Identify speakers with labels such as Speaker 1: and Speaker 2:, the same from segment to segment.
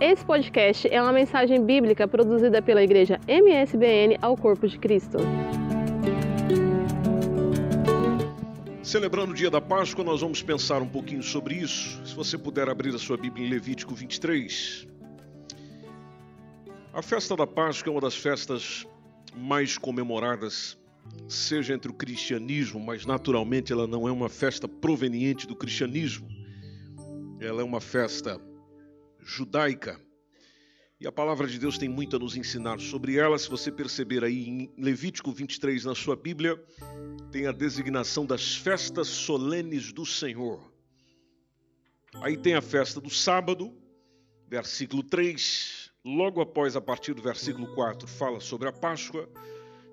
Speaker 1: Esse podcast é uma mensagem bíblica produzida pela igreja MSBN ao Corpo de Cristo.
Speaker 2: Celebrando o dia da Páscoa, nós vamos pensar um pouquinho sobre isso. Se você puder abrir a sua Bíblia em Levítico 23. A festa da Páscoa é uma das festas mais comemoradas, seja entre o cristianismo, mas naturalmente ela não é uma festa proveniente do cristianismo. Ela é uma festa judaica. E a palavra de Deus tem muito a nos ensinar sobre ela. Se você perceber aí em Levítico 23 na sua Bíblia, tem a designação das festas solenes do Senhor. Aí tem a festa do sábado, versículo 3. Logo após, a partir do versículo 4, fala sobre a Páscoa.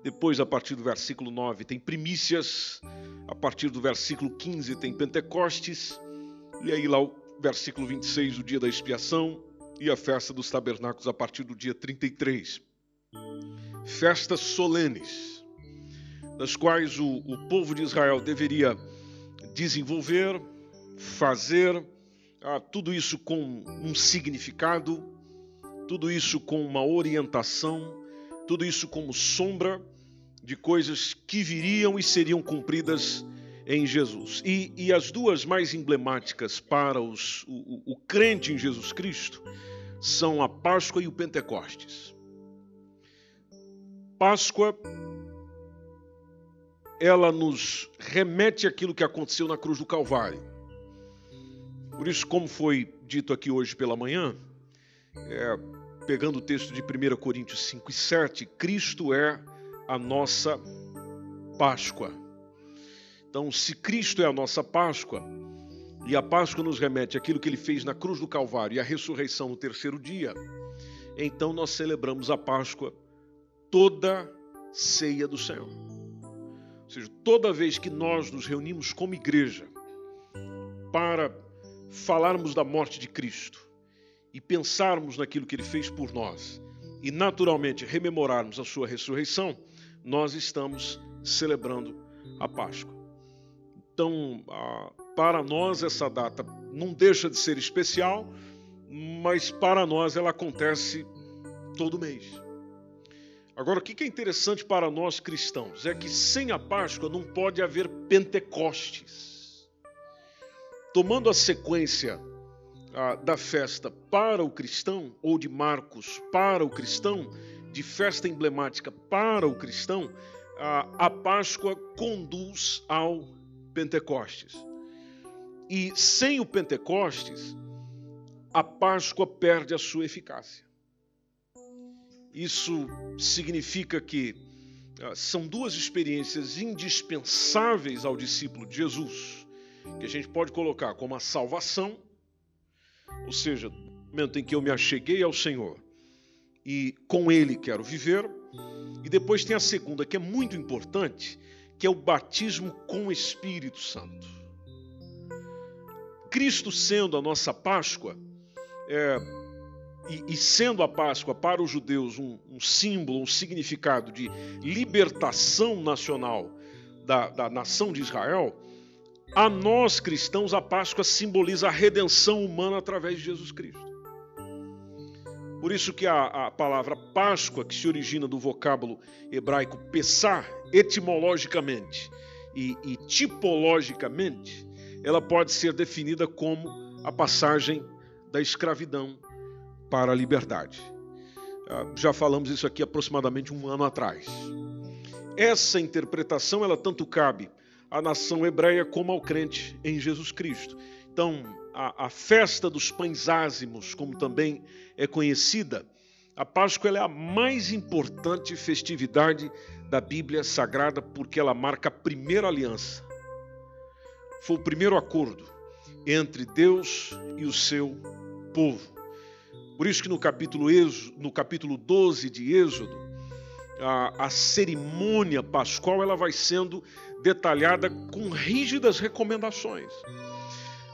Speaker 2: Depois, a partir do versículo 9, tem primícias. A partir do versículo 15, tem Pentecostes. E aí, lá, versículo 26, o dia da expiação. E a festa dos tabernáculos, a partir do dia 33. Festas solenes, das quais o, o povo de Israel deveria desenvolver, fazer, ah, tudo isso com um significado, tudo isso com uma orientação, tudo isso como sombra de coisas que viriam e seriam cumpridas em Jesus. E, e as duas mais emblemáticas para os, o, o crente em Jesus Cristo são a Páscoa e o Pentecostes. Páscoa, ela nos remete àquilo que aconteceu na cruz do Calvário. Por isso, como foi dito aqui hoje pela manhã, é, pegando o texto de 1 Coríntios 5 e 7, Cristo é a nossa Páscoa. Então, se Cristo é a nossa Páscoa, e a Páscoa nos remete àquilo que ele fez na cruz do Calvário e a ressurreição no terceiro dia, então nós celebramos a Páscoa toda ceia do Senhor. Ou seja, toda vez que nós nos reunimos como igreja para falarmos da morte de Cristo, e pensarmos naquilo que ele fez por nós e naturalmente rememorarmos a sua ressurreição, nós estamos celebrando a Páscoa. Então, para nós essa data não deixa de ser especial, mas para nós ela acontece todo mês. Agora, o que é interessante para nós cristãos é que sem a Páscoa não pode haver Pentecostes. Tomando a sequência da festa para o cristão, ou de Marcos para o cristão, de festa emblemática para o cristão, a, a Páscoa conduz ao Pentecostes. E sem o Pentecostes, a Páscoa perde a sua eficácia. Isso significa que são duas experiências indispensáveis ao discípulo de Jesus, que a gente pode colocar como a salvação ou seja, no momento em que eu me acheguei ao Senhor e com Ele quero viver. E depois tem a segunda, que é muito importante, que é o batismo com o Espírito Santo. Cristo sendo a nossa Páscoa, é, e, e, sendo a Páscoa para os judeus um, um, símbolo, um significado de libertação nacional da, da nação de Israel, a nós cristãos, a Páscoa simboliza a redenção humana através de Jesus Cristo. Por isso que a, a palavra Páscoa, que se origina do vocábulo hebraico Pessar, etimologicamente e, e tipologicamente, ela pode ser definida como a passagem da escravidão para a liberdade. Ah, já falamos isso aqui aproximadamente um ano atrás. Essa interpretação ela tanto cabe à nação hebreia como ao crente em Jesus Cristo. Então, a, a festa dos pães ázimos, como também é conhecida, a Páscoa é a mais importante festividade da Bíblia Sagrada porque ela marca a primeira aliança. Foi o primeiro acordo entre Deus e o seu povo. Por isso que no capítulo, no capítulo 12 de Êxodo, a, a cerimônia pascual ela vai sendo detalhada com rígidas recomendações.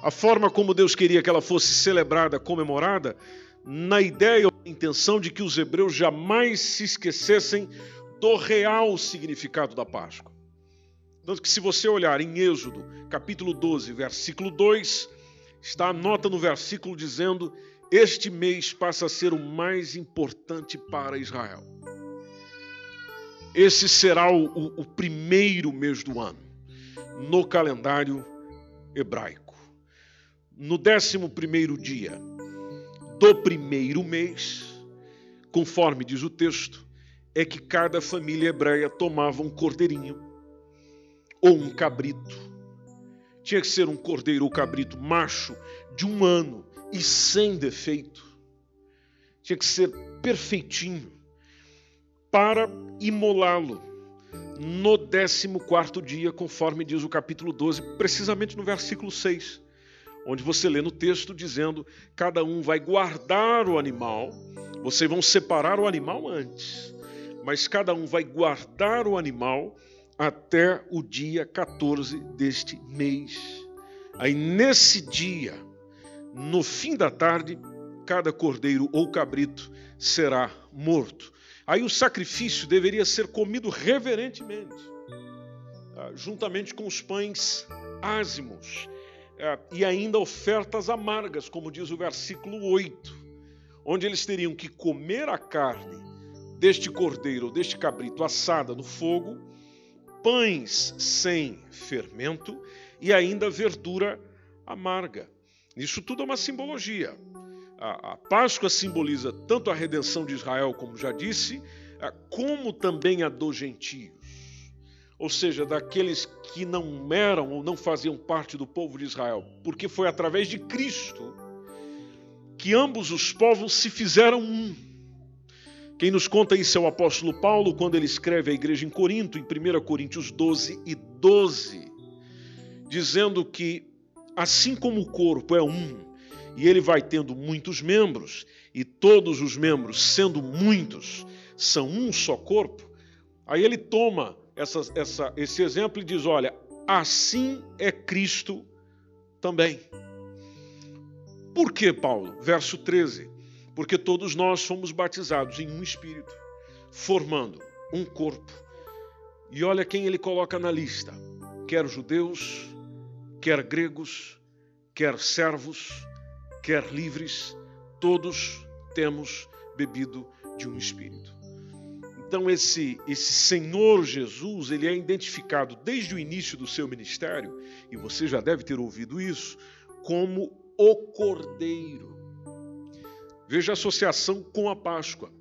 Speaker 2: A forma como Deus queria que ela fosse celebrada, comemorada, na ideia ou intenção de que os hebreus jamais se esquecessem do real significado da Páscoa. Tanto que, se você olhar em Êxodo, capítulo 12, versículo 2, está a nota no versículo dizendo este mês passa a ser o mais importante para Israel. Esse será o, o, o primeiro mês do ano no calendário hebraico. No décimo primeiro dia do primeiro mês, conforme diz o texto, é que cada família hebreia tomava um cordeirinho ou um cabrito. Tinha que ser um cordeiro ou cabrito macho de um ano e sem defeito. Tinha que ser perfeitinho para imolá-lo no 14 dia, conforme diz o capítulo 12, precisamente no versículo 6, onde você lê no texto dizendo: cada um vai guardar o animal, vocês vão separar o animal antes, mas cada um vai guardar o animal até o dia 14 deste mês. Aí nesse dia, no fim da tarde, cada cordeiro ou cabrito será morto. Aí o sacrifício deveria ser comido reverentemente, ah, juntamente com os pães ázimos e ainda ofertas amargas, como diz o versículo 8, onde eles teriam que comer a carne deste cordeiro ou deste cabrito assada no fogo, pães sem fermento e ainda verdura amarga. Isso tudo é uma simbologia. A, Páscoa simboliza tanto a redenção de Israel, como já disse, como também a dos gentios. Ou seja, daqueles que não eram ou não faziam parte do povo de Israel, porque foi através de Cristo que ambos os povos se fizeram um. Quem nos conta isso é o apóstolo Paulo, quando ele escreve à igreja em Corinto, em 1 Coríntios 12 e 12, dizendo que assim como o corpo é um, e ele vai tendo muitos membros, e todos os membros, sendo muitos, são um só corpo, aí ele toma essa, essa, esse exemplo e diz: olha, assim é Cristo também. Por que, Paulo? Verso 13. Porque todos nós fomos batizados em um espírito, formando um corpo. E olha quem ele coloca na lista: quer judeus, quer gregos, quer servos, quer livres, todos temos bebido de um espírito. Então esse esse Senhor Jesus, ele é identificado desde o início do seu ministério, e você já deve ter ouvido isso, como o Cordeiro. Veja a associação com a Páscoa.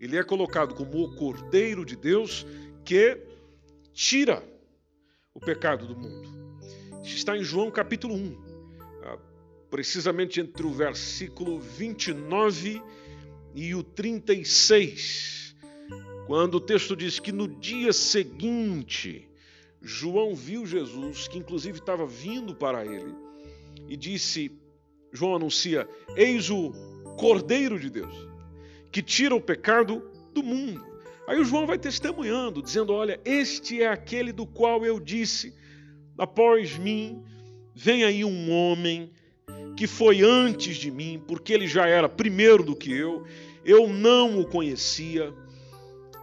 Speaker 2: Ele é colocado como o Cordeiro de Deus que tira o pecado do mundo. Isso está em João capítulo 1, ah, precisamente entre o versículo 29 e o 36, quando o texto diz que no dia seguinte, João viu Jesus, que inclusive estava vindo para ele, e disse: João anuncia: Eis o Cordeiro de Deus, que tira o pecado do mundo. Aí o João vai testemunhando, dizendo: Olha, este é aquele do qual eu disse após mim, vem aí um homem que foi antes de mim, porque ele já era primeiro do que eu, eu não o conhecia,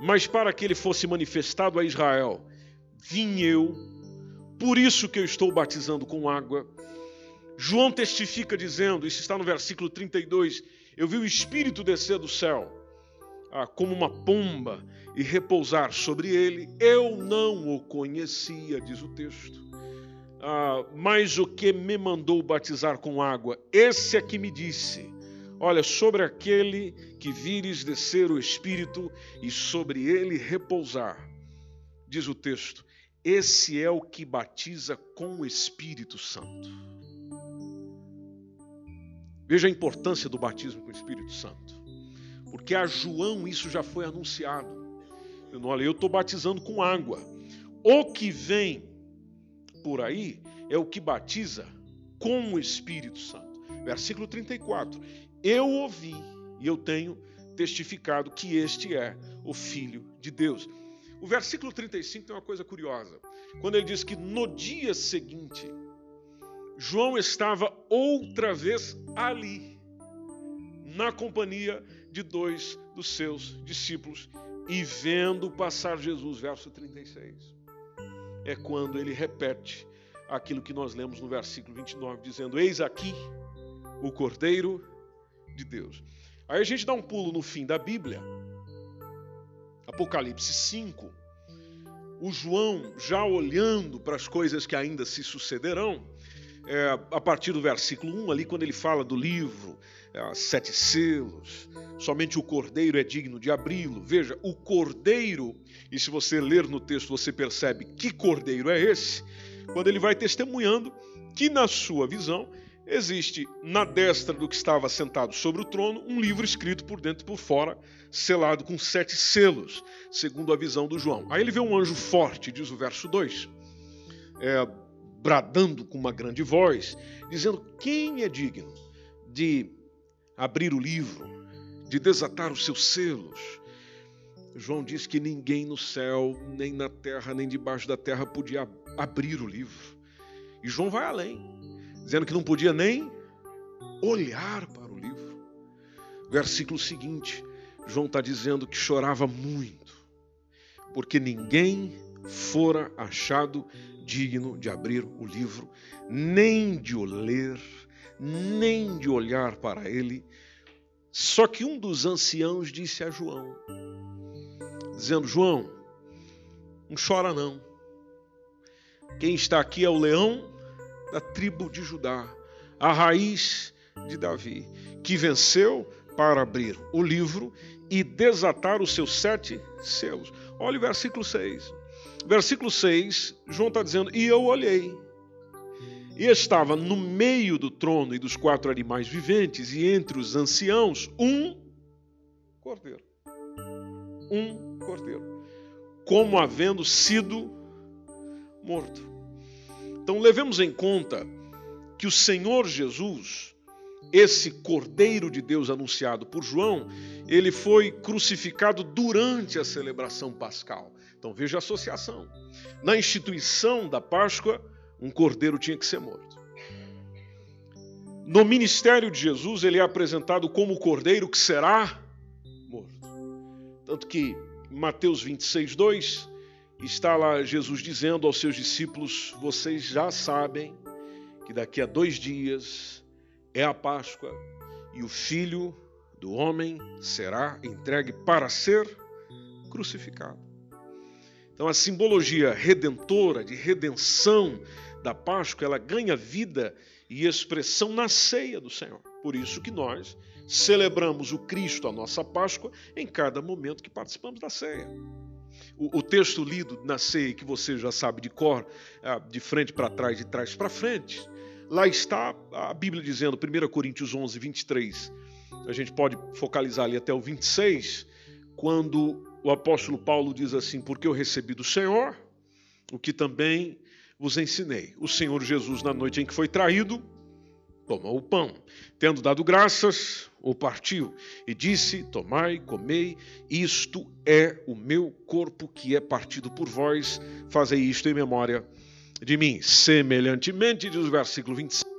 Speaker 2: mas para que ele fosse manifestado a Israel, vim eu, por isso que eu estou batizando com água. João testifica dizendo, isso está no versículo 32, eu vi o Espírito descer do céu, ah, como uma pomba, e repousar sobre ele. Eu não o conhecia, diz o texto ah, mas o que me mandou batizar com água, esse é que me disse: Olha, sobre aquele que vires descer o Espírito e sobre ele repousar, diz o texto, esse é o que batiza com o Espírito Santo. Veja a importância do batismo com o Espírito Santo, porque a João isso já foi anunciado. Olha, eu estou batizando com água. O que vem por aí é o que batiza com o Espírito Santo. Versículo 34. Eu ouvi e eu tenho testificado que este é o Filho de Deus. O versículo 35 tem uma coisa curiosa. Quando ele diz que no dia seguinte, João estava outra vez ali, na companhia de dois dos seus discípulos, e vendo passar Jesus, verso 36 é quando ele repete aquilo que nós lemos no versículo 29, dizendo: Eis aqui o Cordeiro de Deus. Aí a gente dá um pulo no fim da Bíblia, Apocalipse 5, o João já olhando para as coisas que ainda se sucederão, é, a partir do versículo 1, ali, quando ele fala do livro, é, sete selos, somente o cordeiro é digno de abri-lo. Veja, o cordeiro, e se você ler no texto você percebe que cordeiro é esse, quando ele vai testemunhando que, na sua visão, existe na destra do que estava sentado sobre o trono um livro escrito por dentro e por fora, selado com sete selos, segundo a visão do João. Aí ele vê um anjo forte, diz o verso 2. É, bradando com uma grande voz, dizendo: Quem é digno de abrir o livro, de desatar os seus selos? João diz que ninguém no céu, nem na terra, nem debaixo da terra podia abrir o livro. E João vai além, dizendo que não podia nem olhar para o livro. Versículo seguinte, João está dizendo que chorava muito, porque ninguém fora achado digno de abrir o livro, nem de o ler, nem de olhar para ele. Só que um dos anciãos disse a João, dizendo: João, não chora não. Quem está aqui é o leão da tribo de Judá, a raiz de Davi, que venceu para abrir o livro e desatar os seus sete selos. Olha o versículo 6. Versículo 6, João está dizendo: E eu olhei, e estava no meio do trono e dos quatro animais viventes, e entre os anciãos, um cordeiro. Um cordeiro. Como havendo sido morto. Então, levemos em conta que o Senhor Jesus, esse Cordeiro de Deus anunciado por João, ele foi crucificado durante a celebração pascal. Então veja a associação. Na instituição da Páscoa, um cordeiro tinha que ser morto. No ministério de Jesus, ele é apresentado como o cordeiro que será morto. Tanto que Mateus 26, 2 está lá Jesus dizendo aos seus discípulos: Vocês já sabem que daqui a dois dias é a Páscoa e o filho do homem será entregue para ser crucificado. Então a simbologia redentora, de redenção da Páscoa, ela ganha vida e expressão na ceia do Senhor. Por isso que nós celebramos o Cristo, a nossa Páscoa, em cada momento que participamos da ceia. O, o texto lido na ceia, que você já sabe de cor, ah, de frente para trás, de trás para frente, lá está a Bíblia dizendo, 1 Coríntios 11, 23, a gente pode focalizar ali até o 26, quando o apóstolo Paulo diz assim: Porque eu recebi do Senhor o que também vos ensinei. O Senhor Jesus, na noite em que foi traído, tomou o pão, tendo dado graças, o partiu e disse: Tomai, comei, isto é o meu corpo que é partido por vós, fazei isto em memória de mim. Semelhantemente, diz o versículo 25,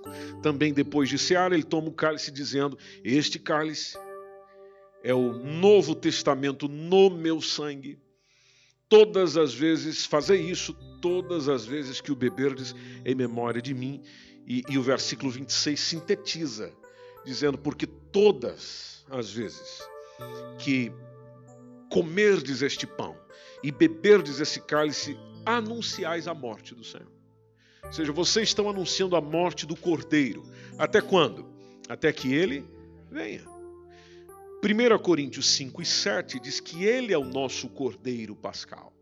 Speaker 2: também depois de cear, ele toma o cálice, dizendo: Este cálice é o Novo Testamento no meu sangue. Todas as vezes, fazer isso todas as vezes que o beberdes em memória de mim. E, e o versículo 26 sintetiza, dizendo: Porque todas as vezes que comerdes este pão e beberdes esse cálice, anunciais a morte do Senhor. Ou seja, vocês estão anunciando a morte do Cordeiro. Até quando? Até que ele venha. 1 Coríntios 5 e 7 diz que ele é o nosso cordeiro pascal.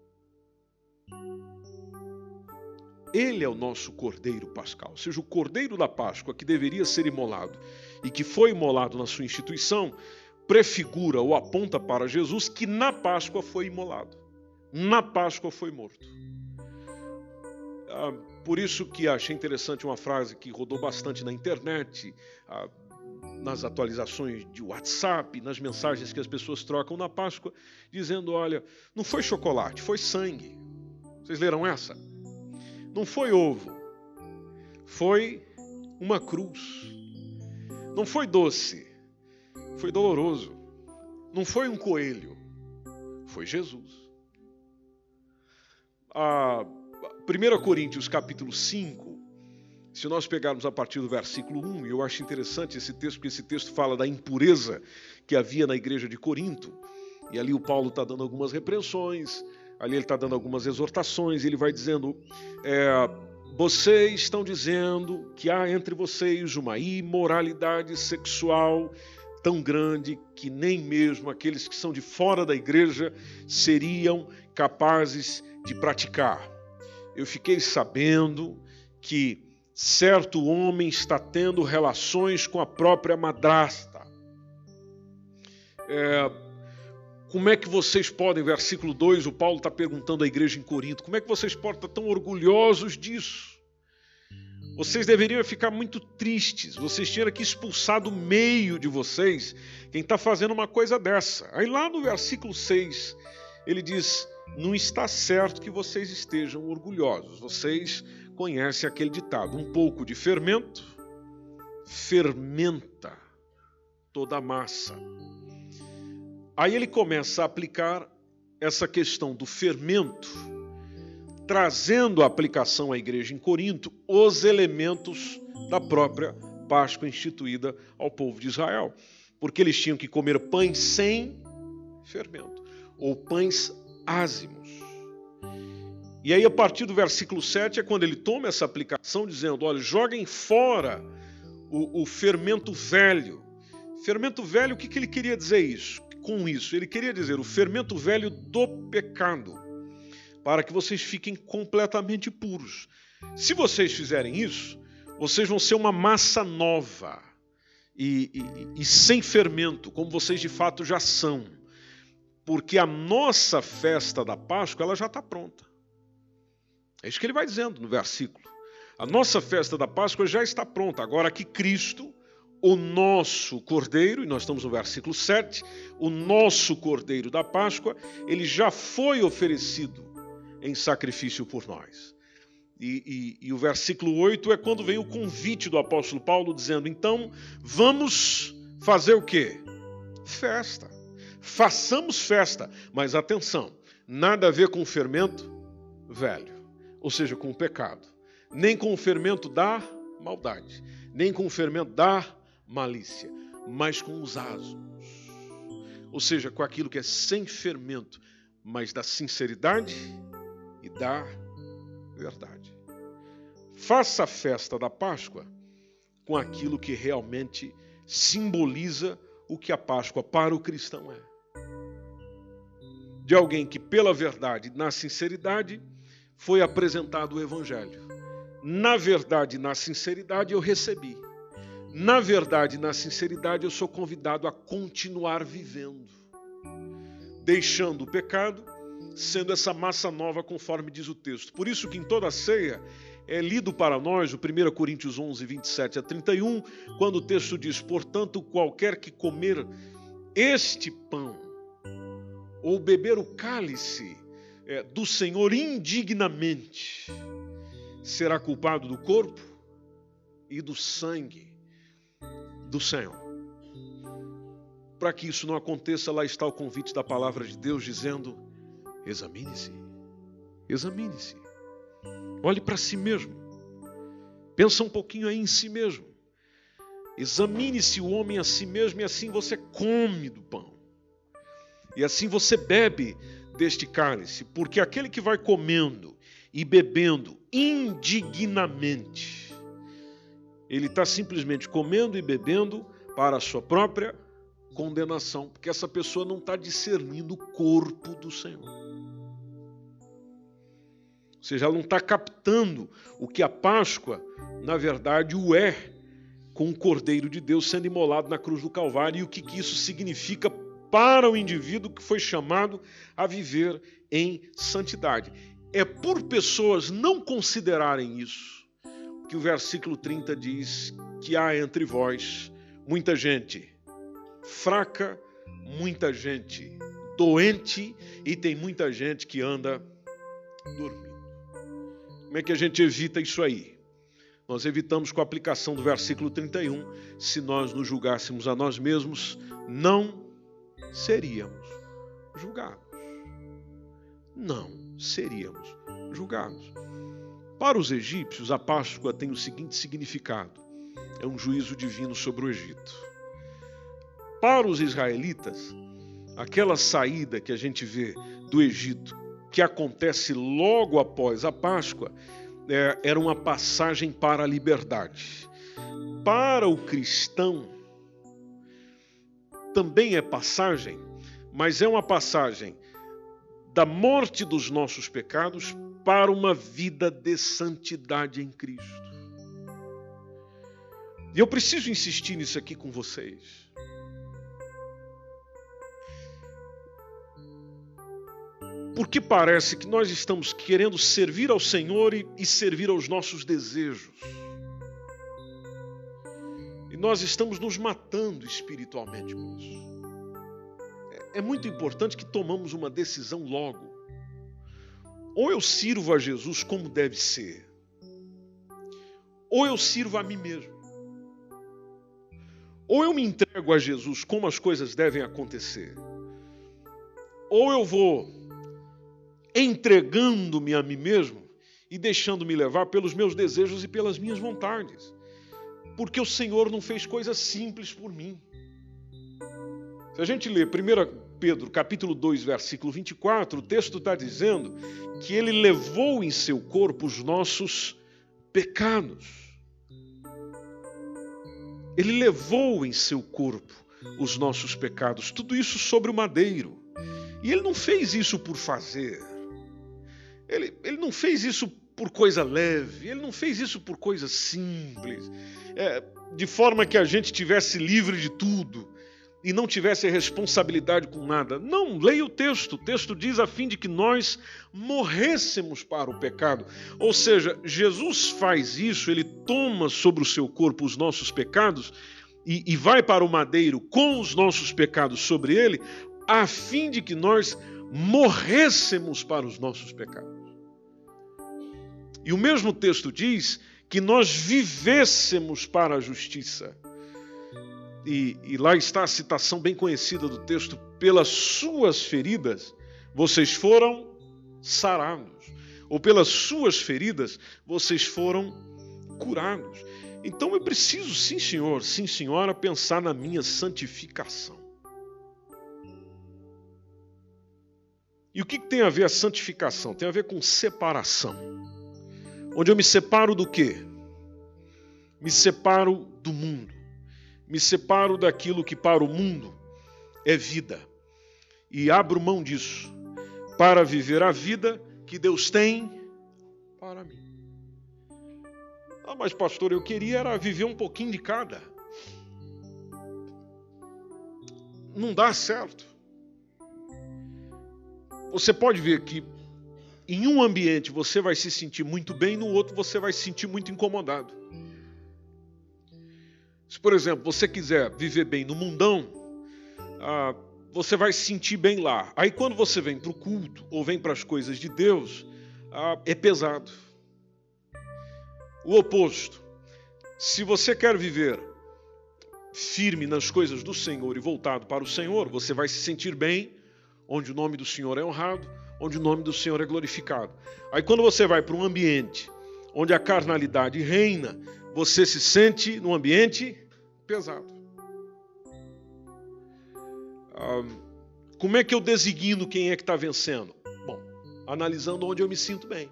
Speaker 2: Ele é o nosso cordeiro pascal, ou seja, o cordeiro da Páscoa que deveria ser imolado e que foi imolado na sua instituição, prefigura ou aponta para Jesus que na Páscoa foi imolado, na Páscoa foi morto. Ah, por isso que achei interessante uma frase que rodou bastante na internet, ah, nas atualizações de WhatsApp, nas mensagens que as pessoas trocam na Páscoa, dizendo: olha, não foi chocolate, foi sangue. Vocês leram essa? Não foi ovo, foi uma cruz. Não foi doce, foi doloroso. Não foi um coelho, foi Jesus. A 1 Coríntios capítulo 5 Se nós pegarmos a partir do versículo 1, e eu acho interessante esse texto, porque esse texto fala da impureza que havia na igreja de Corinto, e ali o Paulo está dando algumas repreensões, ali ele está dando algumas exortações, ele vai dizendo: é, vocês estão dizendo que há entre vocês uma imoralidade sexual tão grande que nem mesmo aqueles que são de fora da igreja seriam capazes de praticar. Eu fiquei sabendo que certo homem está tendo relações com a própria madrasta. É, como é que vocês podem, versículo 2, o Paulo está perguntando à igreja em Corinto, como é que vocês podem estar tão orgulhosos disso? Vocês deveriam ficar muito tristes, vocês tinham que expulsar do meio de vocês quem está fazendo uma coisa dessa. Aí lá no versículo 6, ele diz: Não está certo que vocês estejam orgulhosos. Vocês conhecem aquele ditado: um pouco de fermento fermenta toda a massa. Aí ele começa a aplicar essa questão do fermento, trazendo a aplicação à igreja em Corinto os elementos da própria Páscoa instituída ao povo de Israel. Porque eles tinham que comer pães sem fermento, ou pães ázimos. E aí, a partir do versículo 7, é quando ele toma essa aplicação, dizendo: olha, joguem fora o, o fermento velho. Fermento velho, o que, que ele queria dizer isso? Com isso? Ele queria dizer o fermento velho do pecado, para que vocês fiquem completamente puros. Se vocês fizerem isso, vocês vão ser uma massa nova e, e, e sem fermento, como vocês de fato já são. Porque a nossa festa da Páscoa ela já está pronta. É isso que ele vai dizendo no versículo. A nossa festa da Páscoa já está pronta. Agora que Cristo o nosso cordeiro, e nós estamos no versículo 7, o nosso cordeiro da Páscoa, ele já foi oferecido em sacrifício por nós. E, e, e, o versículo 8 é quando vem o convite do apóstolo Paulo dizendo: então vamos fazer o quê? Festa. Façamos festa, mas atenção, nada a ver com o fermento velho, ou seja, com o pecado, nem com o fermento da maldade, nem com o fermento da malícia, mas com os asmos. Ou seja, com aquilo que é sem fermento, mas da sinceridade e da verdade. Faça a festa da Páscoa com aquilo que realmente simboliza o que a Páscoa para o cristão é. De alguém que, pela verdade, na sinceridade, foi apresentado o Evangelho. Na verdade, na sinceridade, eu recebi. Na verdade, na sinceridade, eu sou convidado a continuar vivendo, deixando o pecado, sendo essa massa nova, conforme diz o texto. Por isso que em toda a ceia é lido para nós o 1 Coríntios 11, 27 a 31, quando o texto diz: Portanto, qualquer que comer este pão ou beber o cálice é, do Senhor indignamente, será culpado do corpo e do sangue do Senhor. Para que isso não aconteça, lá está o convite da palavra de Deus dizendo: examine-se, examine-se, olhe para si mesmo, pensa um pouquinho aí em si mesmo, examine-se o homem a si mesmo e assim você come do pão, e assim você bebe deste cálice, porque aquele que vai comendo e bebendo indignamente, ele está simplesmente comendo e bebendo para a sua própria condenação, porque essa pessoa não está discernindo o corpo do Senhor. Ou seja, ela não está captando o que a Páscoa, na verdade, o é com o Cordeiro de Deus sendo imolado na cruz do Calvário e o que, que isso significa para o indivíduo que foi chamado a viver em santidade. É por pessoas não considerarem isso que o versículo 30 diz que há entre vós muita gente fraca, muita gente doente e tem muita gente que anda dormindo. Como é que a gente evita isso aí? Nós evitamos com a aplicação do versículo 31, se nós nos julgássemos a nós mesmos, não seríamos julgados. Não seríamos julgados. Para os egípcios, a Páscoa tem o seguinte significado: é um juízo divino sobre o Egito. Para os israelitas, aquela saída que a gente vê do Egito, que acontece logo após a Páscoa, é, era uma passagem para a liberdade. Para o cristão, também é passagem, mas é uma passagem da morte dos nossos pecados para uma vida de santidade em Cristo. E eu preciso insistir nisso aqui com vocês. Porque parece que nós estamos querendo servir ao Senhor e, e servir aos nossos desejos. E nós estamos nos matando espiritualmente com isso. É, é muito importante que tomamos uma decisão logo. Ou eu sirvo a Jesus como deve ser, ou eu sirvo a mim mesmo. Ou eu me entrego a Jesus como as coisas devem acontecer, ou eu vou entregando-me a mim mesmo e deixando-me levar pelos meus desejos e pelas minhas vontades. Porque o Senhor não fez coisas simples por mim. Se a gente lê 1 Pedro capítulo 2, versículo 24, o texto está dizendo que ele levou em seu corpo os nossos pecados. Ele levou em seu corpo os nossos pecados, tudo isso sobre o madeiro. E ele não fez isso por fazer. Ele, ele não fez isso por coisa leve, ele não fez isso por coisa simples, é, de forma que a gente tivesse livre de tudo e não tivesse responsabilidade com nada. Não, leia o texto. O texto diz a fim de que nós morrêssemos para o pecado. Ou seja, Jesus faz isso, ele toma sobre o seu corpo os nossos pecados e, e vai para o madeiro com os nossos pecados sobre ele, a fim de que nós morrêssemos para os nossos pecados. E o mesmo texto diz que nós vivêssemos para a justiça e, e lá está a citação bem conhecida do texto: pelas suas feridas vocês foram sarados, ou pelas suas feridas vocês foram curados. Então eu preciso, sim, senhor, sim, senhora, pensar na minha santificação. E o que tem a ver a santificação? Tem a ver com separação. Onde eu me separo do quê? Me separo do mundo me separo daquilo que para o mundo é vida e abro mão disso para viver a vida que Deus tem para mim. Ah, mas pastor, eu queria era viver um pouquinho de cada. Não dá certo. Você pode ver que em um ambiente você vai se sentir muito bem, no outro você vai se sentir muito incomodado. Se, por exemplo, você quiser viver bem no mundão, ah, você vai se sentir bem lá. Aí, quando você vem para o culto ou vem para as coisas de Deus, ah, é pesado. O oposto. Se você quer viver firme nas coisas do Senhor e voltado para o Senhor, você vai se sentir bem onde o nome do Senhor é honrado, onde o nome do Senhor é glorificado. Aí, quando você vai para um ambiente onde a carnalidade reina, você se sente num ambiente pesado. Como é que eu designo quem é que está vencendo? Bom, analisando onde eu me sinto bem.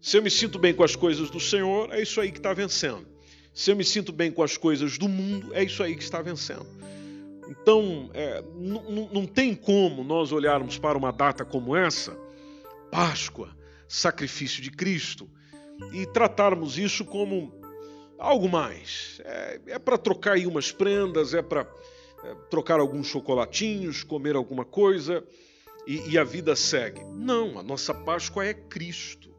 Speaker 2: Se eu me sinto bem com as coisas do Senhor, é isso aí que está vencendo. Se eu me sinto bem com as coisas do mundo, é isso aí que está vencendo. Então, é, não tem como nós olharmos para uma data como essa, Páscoa, sacrifício de Cristo, e tratarmos isso como algo mais. É, é para trocar aí umas prendas, é para é, trocar alguns chocolatinhos, comer alguma coisa e, e a vida segue. Não, a nossa Páscoa é Cristo.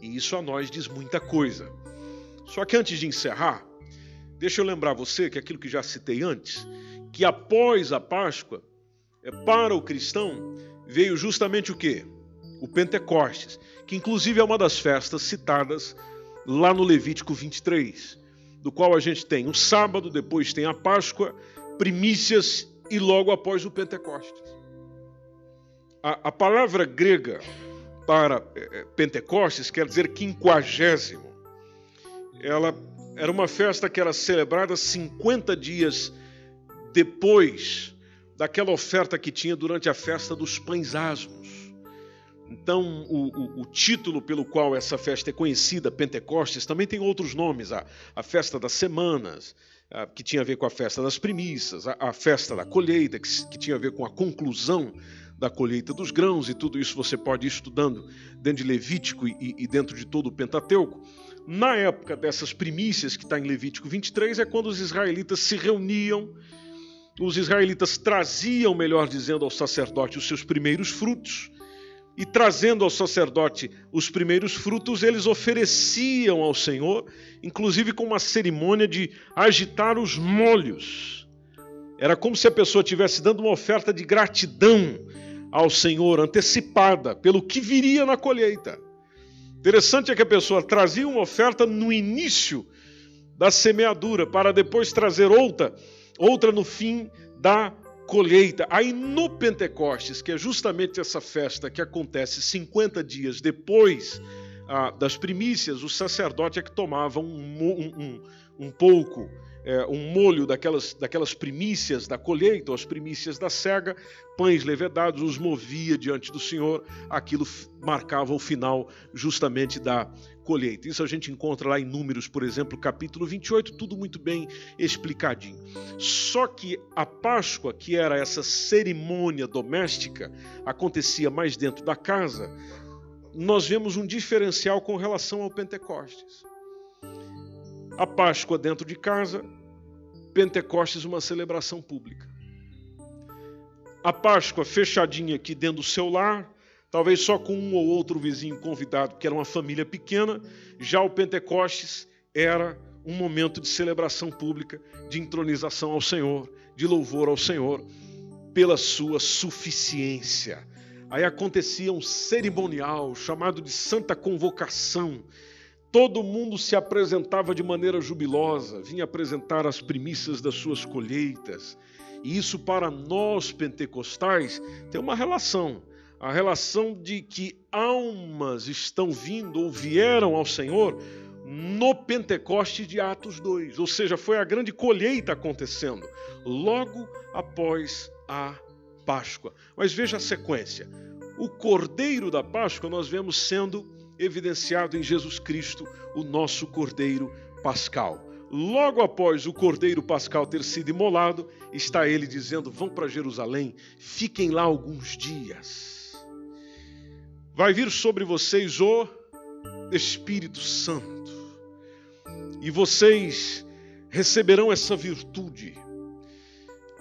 Speaker 2: E isso a nós diz muita coisa. Só que antes de encerrar, deixa eu lembrar você que aquilo que já citei antes, que após a Páscoa, é, para o cristão, veio justamente o quê? O Pentecostes que inclusive é uma das festas citadas lá no Levítico 23, do qual a gente tem o sábado, depois tem a Páscoa, primícias e logo após o Pentecostes. A, a palavra grega para é, Pentecostes quer dizer quinquagésimo. Ela era uma festa que era celebrada 50 dias depois daquela oferta que tinha durante a festa dos pães asmos. Então, o, o, o, título pelo qual essa festa é conhecida, Pentecostes, também tem outros nomes: a, a festa das semanas, a, que tinha a ver com a festa das primícias, a, a festa da colheita, que, que, tinha a ver com a conclusão da colheita dos grãos, e tudo isso você pode ir estudando dentro de Levítico e, e dentro de todo o Pentateuco. Na época dessas primícias, que está em Levítico 23, é quando os israelitas se reuniam, os israelitas traziam, melhor dizendo, ao sacerdote os seus primeiros frutos e trazendo ao sacerdote os primeiros frutos, eles ofereciam ao Senhor, inclusive com uma cerimônia de agitar os molhos. Era como se a pessoa estivesse dando uma oferta de gratidão ao Senhor, antecipada pelo que viria na colheita. Interessante é que a pessoa trazia uma oferta no início da semeadura, para depois trazer outra, outra no fim da colheita. Aí no Pentecostes, que é justamente essa festa que acontece 50 dias depois ah, das primícias, o sacerdote é que tomava um, um, um, um pouco, é, um molho daquelas, daquelas primícias da colheita, ou as primícias da cega, pães levedados, os movia diante do Senhor, aquilo marcava o final justamente da colheita. Isso a gente encontra lá em Números, por exemplo, capítulo 28, tudo muito bem explicadinho. Só que a Páscoa, que era essa cerimônia doméstica, acontecia mais dentro da casa, nós vemos um diferencial com relação ao Pentecostes. A Páscoa dentro de casa, Pentecostes uma celebração pública. A Páscoa fechadinha aqui dentro do seu lar, talvez só com um ou outro vizinho convidado, que era uma família pequena. Já o Pentecostes era um momento de celebração pública, de entronização ao Senhor, de louvor ao Senhor pela sua suficiência. Aí acontecia um cerimonial chamado de Santa Convocação. Todo mundo se apresentava de maneira jubilosa, vinha apresentar as primícias das suas colheitas. E isso para nós pentecostais tem uma relação a relação de que almas estão vindo ou vieram ao Senhor no Pentecoste de Atos 2, ou seja, foi a grande colheita acontecendo logo após a Páscoa. Mas veja a sequência. O Cordeiro da Páscoa nós vemos sendo evidenciado em Jesus Cristo, o nosso Cordeiro Pascal. Logo após o Cordeiro Pascal ter sido imolado, está ele dizendo: Vão para Jerusalém, fiquem lá alguns dias vai vir sobre vocês o Espírito Santo. E vocês receberão essa virtude.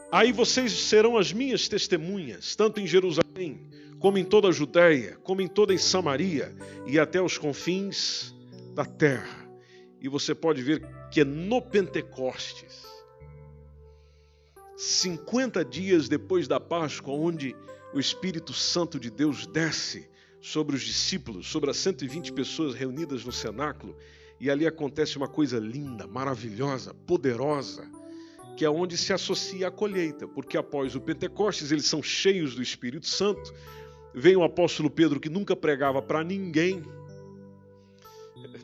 Speaker 2: Aí vocês serão as minhas testemunhas, tanto em Jerusalém, como em toda a Judéia, como em toda a Samaria e até os confins da terra. E você pode ver que é no Pentecostes, 50 dias depois da Páscoa, onde o Espírito Santo de Deus desce sobre os discípulos, sobre as 120 pessoas reunidas no cenáculo, e ali acontece uma coisa linda, maravilhosa, poderosa, que é onde se associa a colheita, porque após o Pentecostes eles são cheios do Espírito Santo. Vem o apóstolo Pedro que nunca pregava para ninguém,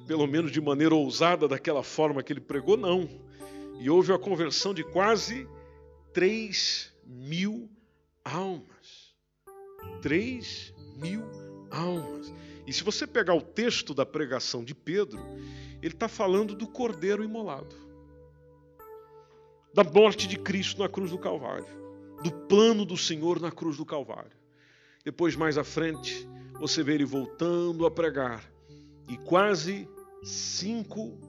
Speaker 2: pelo menos de maneira ousada, daquela forma que ele pregou, não. E houve a conversão de quase 3 mil almas. 3 mil almas. E se você pegar o texto da pregação de Pedro, ele está falando do cordeiro imolado, da morte de Cristo na cruz do Calvário, do plano do Senhor na cruz do Calvário. Depois, mais à frente, você vê ele voltando a pregar e quase 5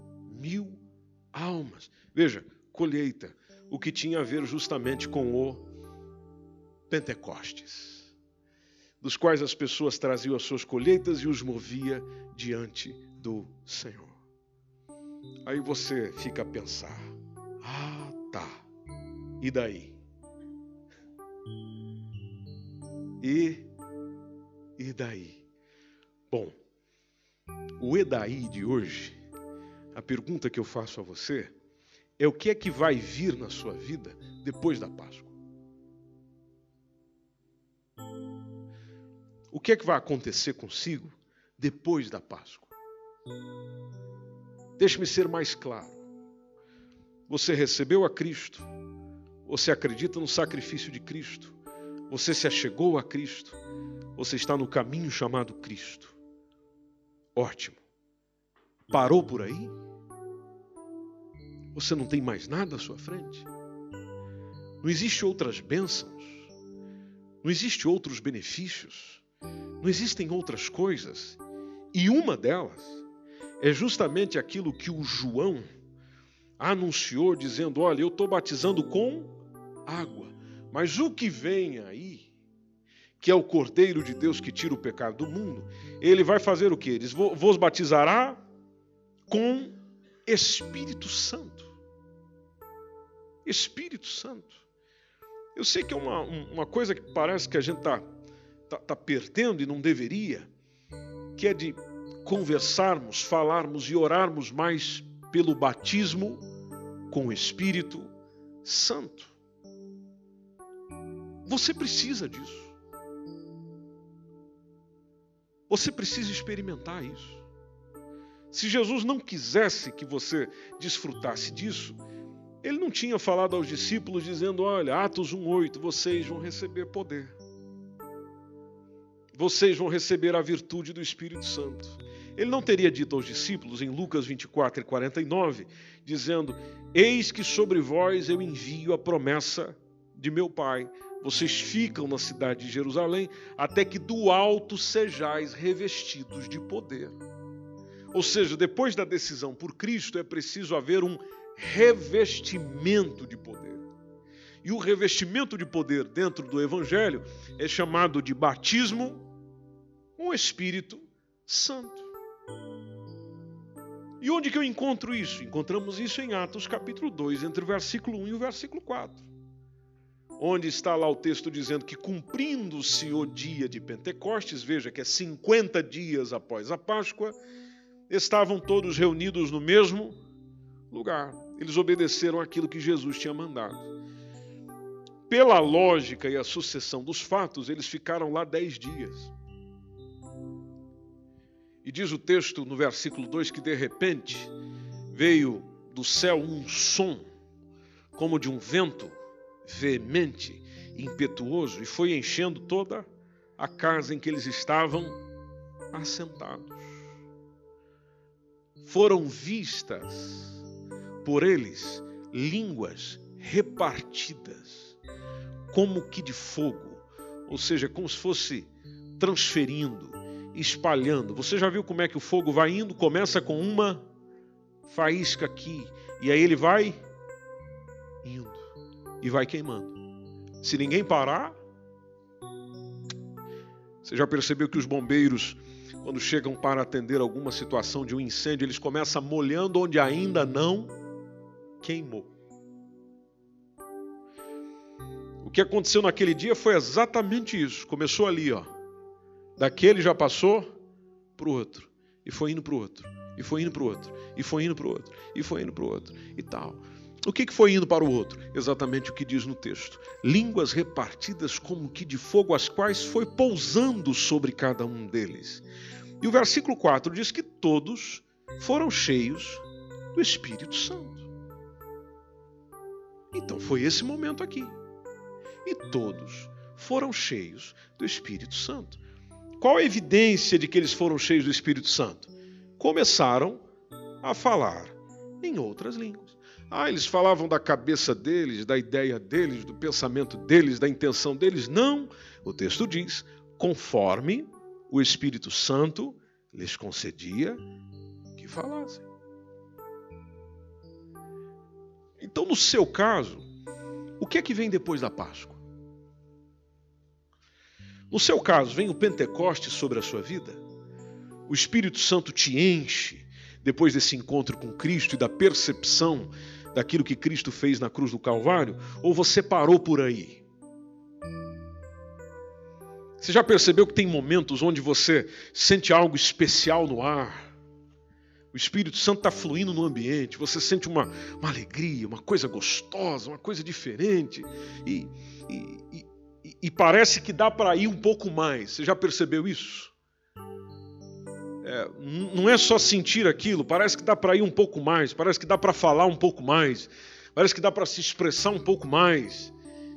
Speaker 2: mil almas. Veja, colheita, o que tinha a ver justamente com o Pentecostes dos quais as pessoas traziam as suas colheitas e os movia diante do Senhor. Aí você fica a pensar: ah, tá, e daí? E, e daí? Bom, o e daí de hoje, a pergunta que eu faço a você é o que é que vai vir na sua vida depois da Páscoa? O que é que vai acontecer consigo depois da Páscoa. Deixe-me ser mais claro. Você recebeu a Cristo, você acredita no sacrifício de Cristo, você se achegou a Cristo, você está no caminho chamado Cristo. Ótimo. Parou por aí? Você não tem mais nada à sua frente? Não existe outras bênçãos? Não existe outros benefícios? Não existem outras coisas? E uma delas é justamente aquilo que o João anunciou, dizendo: Olha, eu estou batizando com água, mas o que vem aí, que é o Cordeiro de Deus que tira o pecado do mundo, ele vai fazer o que? Eles vos batizará com Espírito Santo. Espírito Santo. Eu sei que é uma, uma coisa que parece que a gente está tá, tá perdendo e não deveria, que é de conversarmos, falarmos e orarmos mais pelo batismo com o Espírito Santo. Você precisa disso. Você precisa experimentar isso. Se Jesus não quisesse que você desfrutasse disso, ele não tinha falado aos discípulos dizendo: Olha, Atos 1,8, vocês vão receber poder vocês vão receber a virtude do Espírito Santo. Ele não teria dito aos discípulos em Lucas 24 e 49, dizendo: Eis que sobre vós eu envio a promessa de meu Pai. Vocês ficam na cidade de Jerusalém até que do alto sejais revestidos de poder. Ou seja, depois da decisão por Cristo é preciso haver um revestimento de poder. E o revestimento de poder dentro do Evangelho é chamado de batismo com o Espírito Santo. E onde que eu encontro isso? Encontramos isso em Atos capítulo 2, entre o versículo 1 e o versículo 4. Onde está lá o texto dizendo que cumprindo-se o dia de Pentecostes, veja que é 50 dias após a Páscoa, estavam todos reunidos no mesmo lugar. Eles obedeceram aquilo que Jesus tinha mandado pela lógica e a sucessão dos fatos, eles ficaram lá dez dias. E diz o texto no versículo 2 que de repente veio do céu um som, como de um vento veemente, impetuoso, e foi enchendo toda a casa em que eles estavam assentados. Foram vistas por eles línguas repartidas como que de fogo, ou seja, como se fosse transferindo, espalhando. Você já viu como é que o fogo vai indo? Começa com uma faísca aqui, e aí ele vai indo e vai queimando. Se ninguém parar, você já percebeu que os bombeiros, quando chegam para atender alguma situação de um incêndio, eles começam molhando onde ainda não queimou. Que aconteceu naquele dia foi exatamente isso. Começou ali, ó. Daquele já passou para o outro. E foi indo para o outro. E foi indo para o outro. E foi indo para o outro. E foi indo para o outro. E tal. O que, que foi indo para o outro? Exatamente o que diz no texto. Línguas repartidas como que de fogo, as quais foi pousando sobre cada um deles. E o versículo 4 diz que todos foram cheios do Espírito Santo. Então foi esse momento aqui e todos foram cheios do Espírito Santo. Qual a evidência de que eles foram cheios do Espírito Santo? Começaram a falar em outras línguas. Ah, eles falavam da cabeça deles, da ideia deles, do pensamento deles, da intenção deles. Não. O texto diz: conforme o Espírito Santo lhes concedia que falassem. Então, no seu caso, o que é que vem depois da Páscoa? No seu caso, vem o Pentecostes sobre a sua vida? O Espírito Santo te enche depois desse encontro com Cristo e da percepção daquilo que Cristo fez na cruz do Calvário? Ou você parou por aí? Você já percebeu que tem momentos onde você sente algo especial no ar? O Espírito Santo está fluindo no ambiente, você sente uma, uma alegria, uma coisa gostosa, uma coisa diferente. E, e, e, e parece que dá para ir um pouco mais. Você já percebeu isso? É, não é só sentir aquilo, parece que dá para ir um pouco mais, parece que dá para falar um pouco mais, parece que dá para se expressar um pouco mais.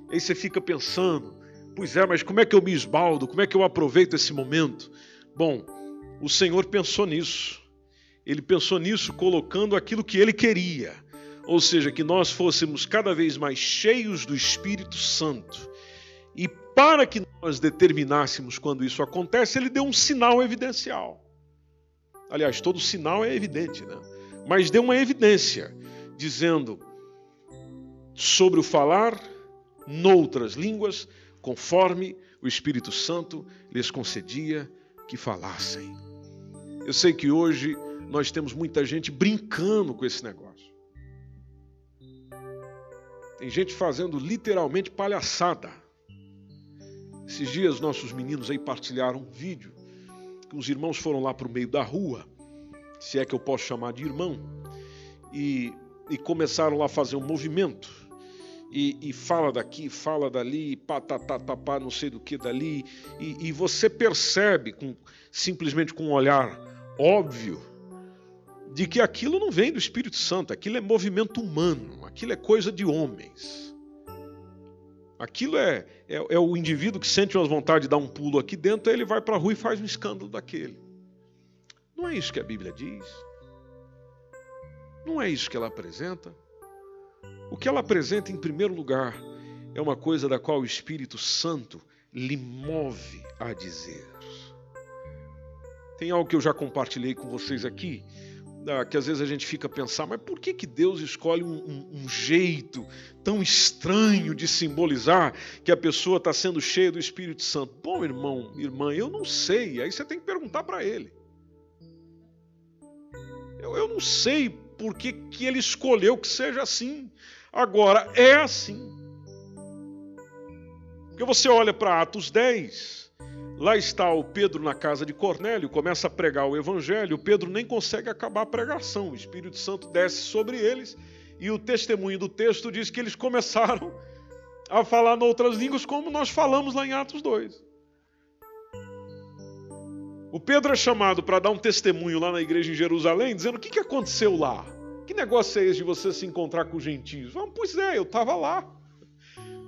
Speaker 2: Aí você fica pensando, pois é, mas como é que eu me esbaldo? Como é que eu aproveito esse momento? Bom, o Senhor pensou nisso. Ele pensou nisso colocando aquilo que ele queria, ou seja, que nós fôssemos cada vez mais cheios do Espírito Santo e para que nós determinássemos quando isso acontece, ele deu um sinal evidencial. Aliás, todo sinal é evidente, né? Mas deu uma evidência, dizendo sobre o falar noutras línguas, conforme o Espírito Santo lhes concedia que falassem. Eu sei que hoje nós temos muita gente brincando com esse negócio. Tem gente fazendo literalmente palhaçada esses dias nossos meninos aí partilharam um vídeo que os irmãos foram lá para o meio da rua, se é que eu posso chamar de irmão, e, e começaram lá a fazer um movimento. E, e, fala daqui, fala dali, pá, tá, tá, tá, não sei do que dali, e, e você percebe, com, simplesmente com um olhar óbvio, de que aquilo não vem do Espírito Santo, aquilo é movimento humano, aquilo é coisa de homens. Aquilo é, é, é, o indivíduo que sente uma vontade de dar um pulo aqui dentro, ele vai para a rua e faz um escândalo daquele. Não é isso que a Bíblia diz. Não é isso que ela apresenta. O que ela apresenta, em primeiro lugar, é uma coisa da qual o Espírito Santo lhe move a dizer. Tem algo que eu já compartilhei com vocês aqui, que às vezes a gente fica a pensar, mas por que, que Deus escolhe um, um, um jeito tão estranho de simbolizar que a pessoa está sendo cheia do Espírito Santo? Bom, irmão, irmã, eu não sei. Aí você tem que perguntar para ele. Eu, eu não sei por que, que ele escolheu que seja assim. Agora, é assim. Porque você olha para Atos 10, Lá está o Pedro na casa de Cornélio, começa a pregar o evangelho. Pedro nem consegue acabar a pregação. O Espírito Santo desce sobre eles e o testemunho do texto diz que eles começaram a falar em outras línguas, como nós falamos lá em Atos 2. O Pedro é chamado para dar um testemunho lá na igreja em Jerusalém, dizendo o que, que aconteceu lá. Que negócio é esse de você se encontrar com os gentios? Ah, pois é, eu estava lá,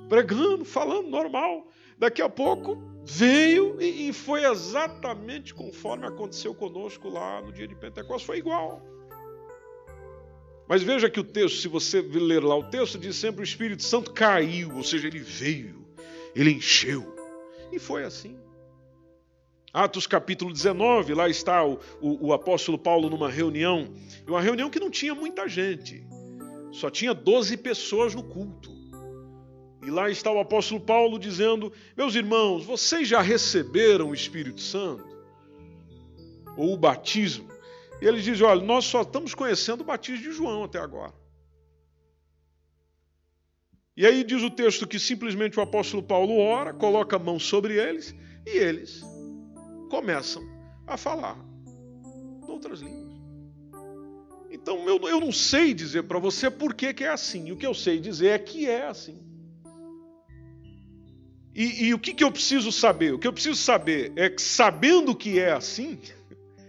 Speaker 2: pregando, falando normal. Daqui a pouco veio e, e foi exatamente conforme aconteceu conosco lá no dia de Pentecostes, foi igual. Mas veja que o texto, se você ler lá o texto, diz sempre o Espírito Santo caiu, ou seja, ele veio, ele encheu. E foi assim. Atos capítulo 19, lá está o, o, o, apóstolo Paulo numa reunião, uma reunião que não tinha muita gente, só tinha 12 pessoas no culto. E lá está o apóstolo Paulo dizendo: Meus irmãos, vocês já receberam o Espírito Santo? Ou o batismo? E ele diz: Olha, nós só estamos conhecendo o batismo de João até agora. E aí diz o texto que simplesmente o apóstolo Paulo ora, coloca a mão sobre eles e eles começam a falar em outras línguas. Então eu, eu não sei dizer para você por que, que é assim. O que eu sei dizer é que é assim. E, e o que, que eu preciso saber? O que eu preciso saber é que, sabendo que é assim,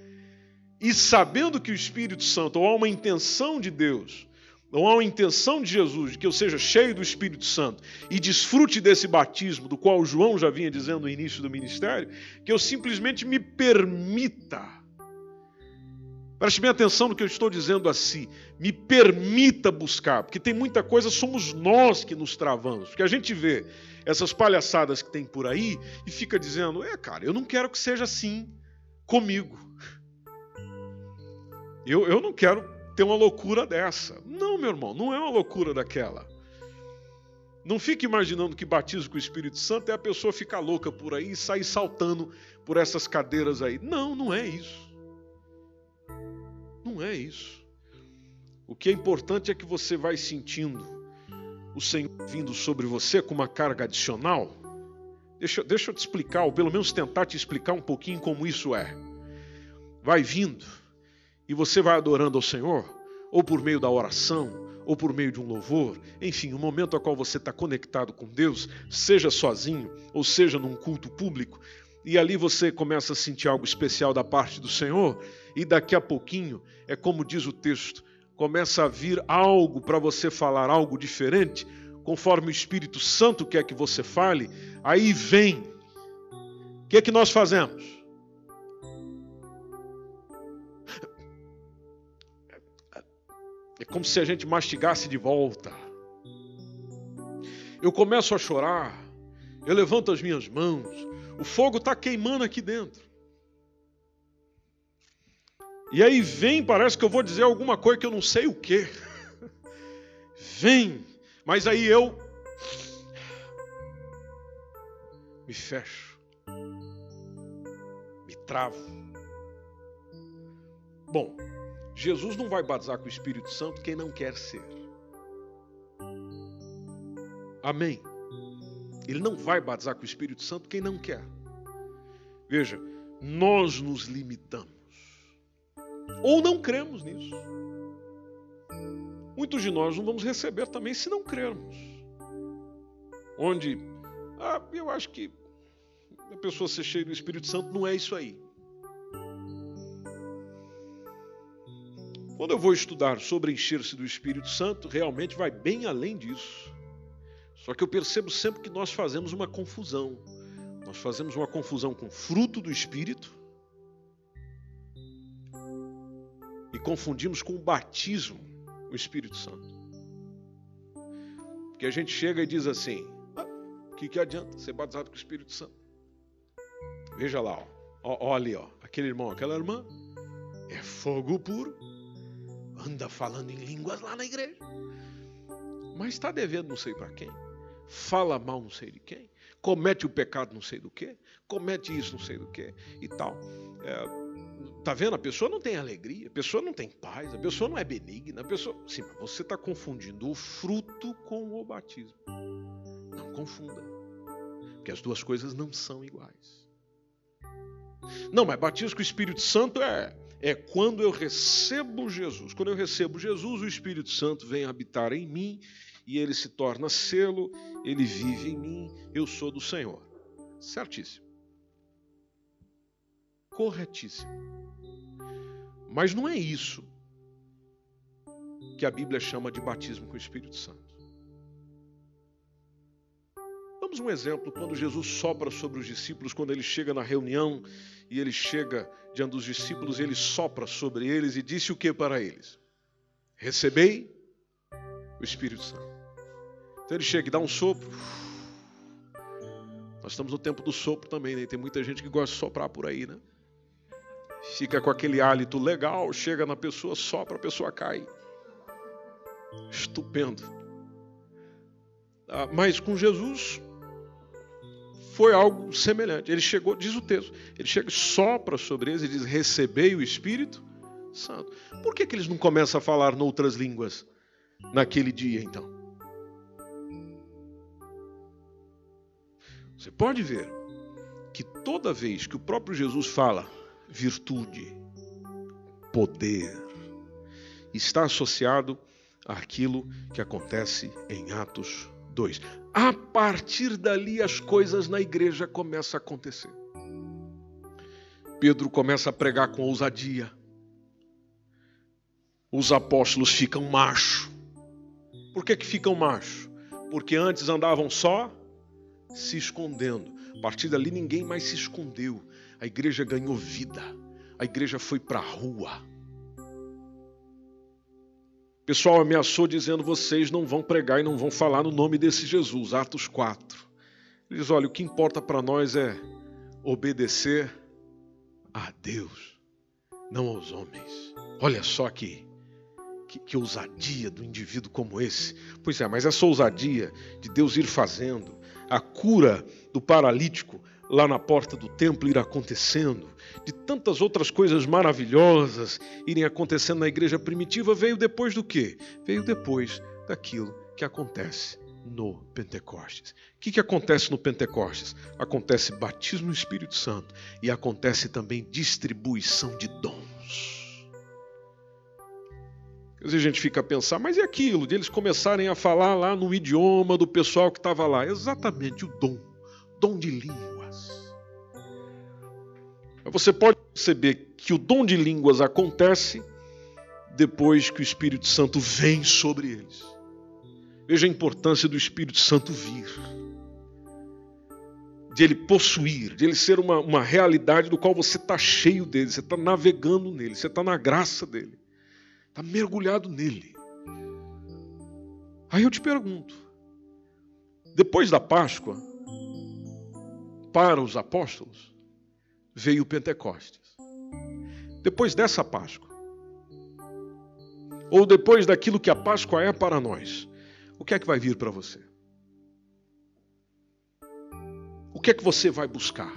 Speaker 2: e sabendo que o Espírito Santo, ou há uma intenção de Deus, ou há uma intenção de Jesus de que eu seja cheio do Espírito Santo e desfrute desse batismo, do qual João já vinha dizendo no início do ministério, que eu simplesmente me permita. Preste bem atenção no que eu estou dizendo assim. Me permita buscar, porque tem muita coisa, somos nós que nos travamos. Porque a gente vê essas palhaçadas que tem por aí e fica dizendo: é, cara, eu não quero que seja assim comigo. Eu, eu não quero ter uma loucura dessa. Não, meu irmão, não é uma loucura daquela. Não fique imaginando que batismo com o Espírito Santo é a pessoa ficar louca por aí e sair saltando por essas cadeiras aí. Não, não é isso. Não é isso. O que é importante é que você vai sentindo o Senhor vindo sobre você com uma carga adicional? Deixa, deixa eu te explicar, ou pelo menos tentar te explicar um pouquinho como isso é. Vai vindo e você vai adorando ao Senhor, ou por meio da oração, ou por meio de um louvor, enfim, o momento ao qual você está conectado com Deus, seja sozinho ou seja num culto público, e ali você começa a sentir algo especial da parte do Senhor, e daqui a pouquinho, é como diz o texto, começa a vir algo para você falar algo diferente, conforme o Espírito Santo quer que você fale, aí vem. O que é que nós fazemos? É como se a gente mastigasse de volta. Eu começo a chorar, eu levanto as minhas mãos, o fogo está queimando aqui dentro. E aí vem, parece que eu vou dizer alguma coisa que eu não sei o que. Vem, mas aí eu me fecho, me travo. Bom, Jesus não vai batizar com o Espírito Santo quem não quer ser. Amém. Ele não vai batizar com o Espírito Santo quem não quer. Veja, nós nos limitamos. Ou não cremos nisso. Muitos de nós não vamos receber também se não crermos. Onde, ah, eu acho que a pessoa ser cheia do Espírito Santo não é isso aí. Quando eu vou estudar sobre encher-se do Espírito Santo, realmente vai bem além disso. Só que eu percebo sempre que nós fazemos uma confusão. Nós fazemos uma confusão com fruto do Espírito e confundimos com o batismo, o Espírito Santo. Porque a gente chega e diz assim: ah, o que, que adianta ser batizado com o Espírito Santo? Veja lá, ó, ó, ó ali, ó, aquele irmão, aquela irmã, é fogo puro, anda falando em línguas lá na igreja, mas está devendo não sei para quem, fala mal não sei de quem, comete o pecado não sei do que, comete isso não sei do que e tal. É, Tá vendo? A pessoa não tem alegria, a pessoa não tem paz, a pessoa não é benigna, a pessoa. Sim, você está confundindo o fruto com o batismo. Não confunda. Porque as duas coisas não são iguais. Não, mas batismo com o Espírito Santo é, é quando eu recebo Jesus. Quando eu recebo Jesus, o Espírito Santo vem habitar em mim e ele se torna selo, ele vive em mim, eu sou do Senhor. Certíssimo. Corretíssimo. Mas não é isso que a Bíblia chama de batismo com o Espírito Santo. Damos um exemplo quando Jesus sopra sobre os discípulos, quando ele chega na reunião e ele chega diante dos discípulos, ele sopra sobre eles e disse o que para eles? Recebei o Espírito Santo. Então ele chega e dá um sopro. Nós estamos no tempo do sopro também, né? Tem muita gente que gosta de soprar por aí, né? Fica com aquele hálito legal, chega na pessoa, sopra, a pessoa cai. Estupendo. Ah, mas com Jesus foi algo semelhante. Ele chegou, diz o texto, ele chega, sopra sobre eles e diz: Recebei o Espírito Santo. Por que, que eles não começam a falar noutras línguas naquele dia, então? Você pode ver que toda vez que o próprio Jesus fala virtude, poder, está associado àquilo que acontece em Atos 2. A partir dali as coisas na igreja começam a acontecer. Pedro começa a pregar com ousadia. Os apóstolos ficam macho. Por que, que ficam macho? Porque antes andavam só se escondendo. A partir dali ninguém mais se escondeu a igreja ganhou vida, a igreja foi para a rua. O pessoal ameaçou dizendo: vocês não vão pregar e não vão falar no nome desse Jesus, Atos 4. Ele diz: olha, o que importa para nós é obedecer a Deus, não aos homens. Olha só que, que, que ousadia do indivíduo como esse. Pois é, mas essa ousadia de Deus ir fazendo, a cura do paralítico, lá na porta do templo ir acontecendo, de tantas outras coisas maravilhosas irem acontecendo na igreja primitiva, veio depois do quê? Veio depois daquilo que acontece no Pentecostes. O que, que acontece no Pentecostes? Acontece batismo no Espírito Santo e acontece também distribuição de dons. Às vezes a gente fica a pensar, mas é aquilo, de eles começarem a falar lá no idioma do pessoal que estava lá. Exatamente o dom, dom de línguas. Você pode perceber que o dom de línguas acontece depois que o Espírito Santo vem sobre eles. Veja a importância do Espírito Santo vir, de ele possuir, de ele ser uma, uma realidade do qual você está cheio dele, você está navegando nele, você está na graça dele. Está mergulhado nele. Aí eu te pergunto: depois da Páscoa, para os apóstolos, veio o Pentecostes. Depois dessa Páscoa, ou depois daquilo que a Páscoa é para nós, o que é que vai vir para você? O que é que você vai buscar?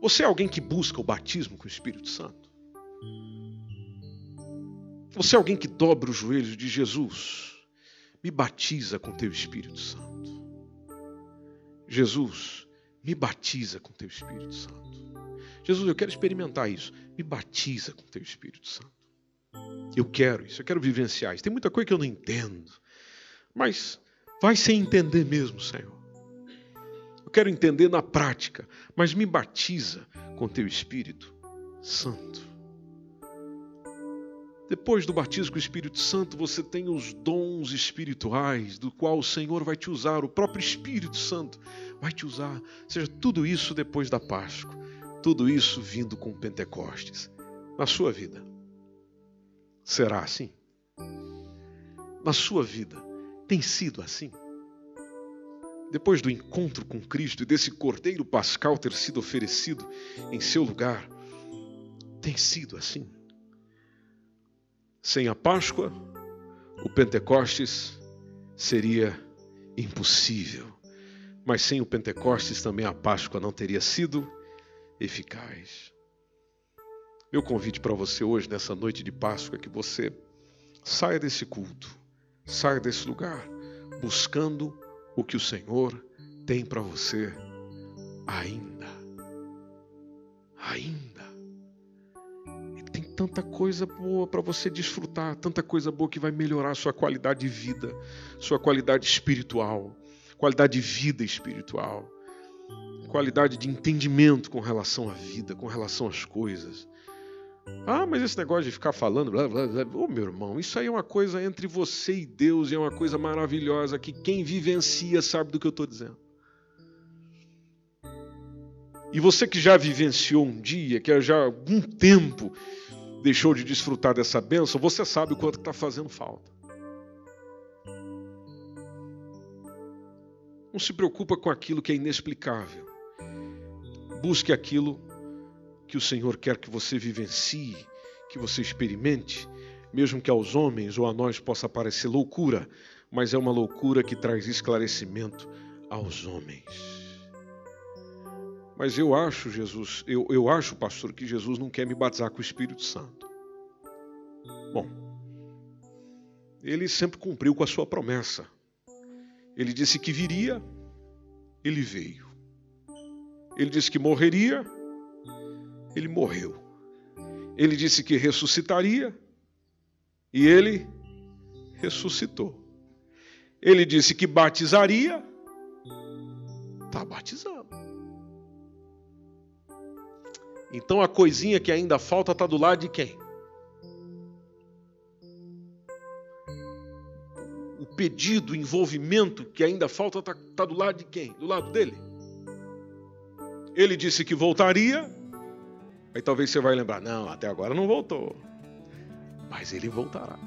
Speaker 2: Você é alguém que busca o batismo com o Espírito Santo? Você é alguém que dobra os joelhos de Jesus, me batiza com teu Espírito Santo. Jesus, me batiza com teu Espírito Santo. Jesus, eu quero experimentar isso. Me batiza com teu Espírito Santo. Eu quero isso, eu quero vivenciar isso. Tem muita coisa que eu não entendo, mas vai sem entender mesmo, Senhor. Eu quero entender na prática, mas me batiza com teu Espírito Santo. Depois do batismo com o Espírito Santo, você tem os dons espirituais, do qual o Senhor vai te usar, o próprio Espírito Santo vai te usar. Ou seja, tudo isso depois da Páscoa, tudo isso vindo com Pentecostes. Na sua vida, será assim? Na sua vida, tem sido assim? Depois do encontro com Cristo e desse cordeiro pascal ter sido oferecido em seu lugar, tem sido assim? Sem a Páscoa, o Pentecostes seria impossível. Mas sem o Pentecostes também a Páscoa não teria sido eficaz. Meu convite para você hoje, nessa noite de Páscoa, é que você saia desse culto, saia desse lugar, buscando o que o Senhor tem para você ainda. Ainda tanta coisa boa para você desfrutar, tanta coisa boa que vai melhorar a sua qualidade de vida, sua qualidade espiritual, qualidade de vida espiritual, qualidade de entendimento com relação à vida, com relação às coisas. Ah, mas esse negócio de ficar falando, blá, blá, blá. Oh, meu irmão, isso aí é uma coisa entre você e Deus, e é uma coisa maravilhosa que quem vivencia sabe do que eu estou dizendo. E você que já vivenciou um dia, que já há algum tempo deixou de desfrutar dessa bênção, você sabe o quanto está fazendo falta. Não se preocupa com aquilo que é inexplicável. Busque aquilo que o Senhor quer que você vivencie, que você experimente, mesmo que aos homens ou a nós possa parecer loucura, mas é uma loucura que traz esclarecimento aos homens. Mas eu acho, Jesus, eu, eu acho, pastor, que Jesus não quer me batizar com o Espírito Santo. Bom, ele sempre cumpriu com a sua promessa. Ele disse que viria, ele veio. Ele disse que morreria, ele morreu. Ele disse que ressuscitaria, e ele ressuscitou. Ele disse que batizaria, está batizando. Então a coisinha que ainda falta está do lado de quem? O pedido, o envolvimento que ainda falta está tá do lado de quem? Do lado dele. Ele disse que voltaria. Aí talvez você vai lembrar: não, até agora não voltou. Mas ele voltará.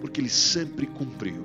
Speaker 2: Porque ele sempre cumpriu.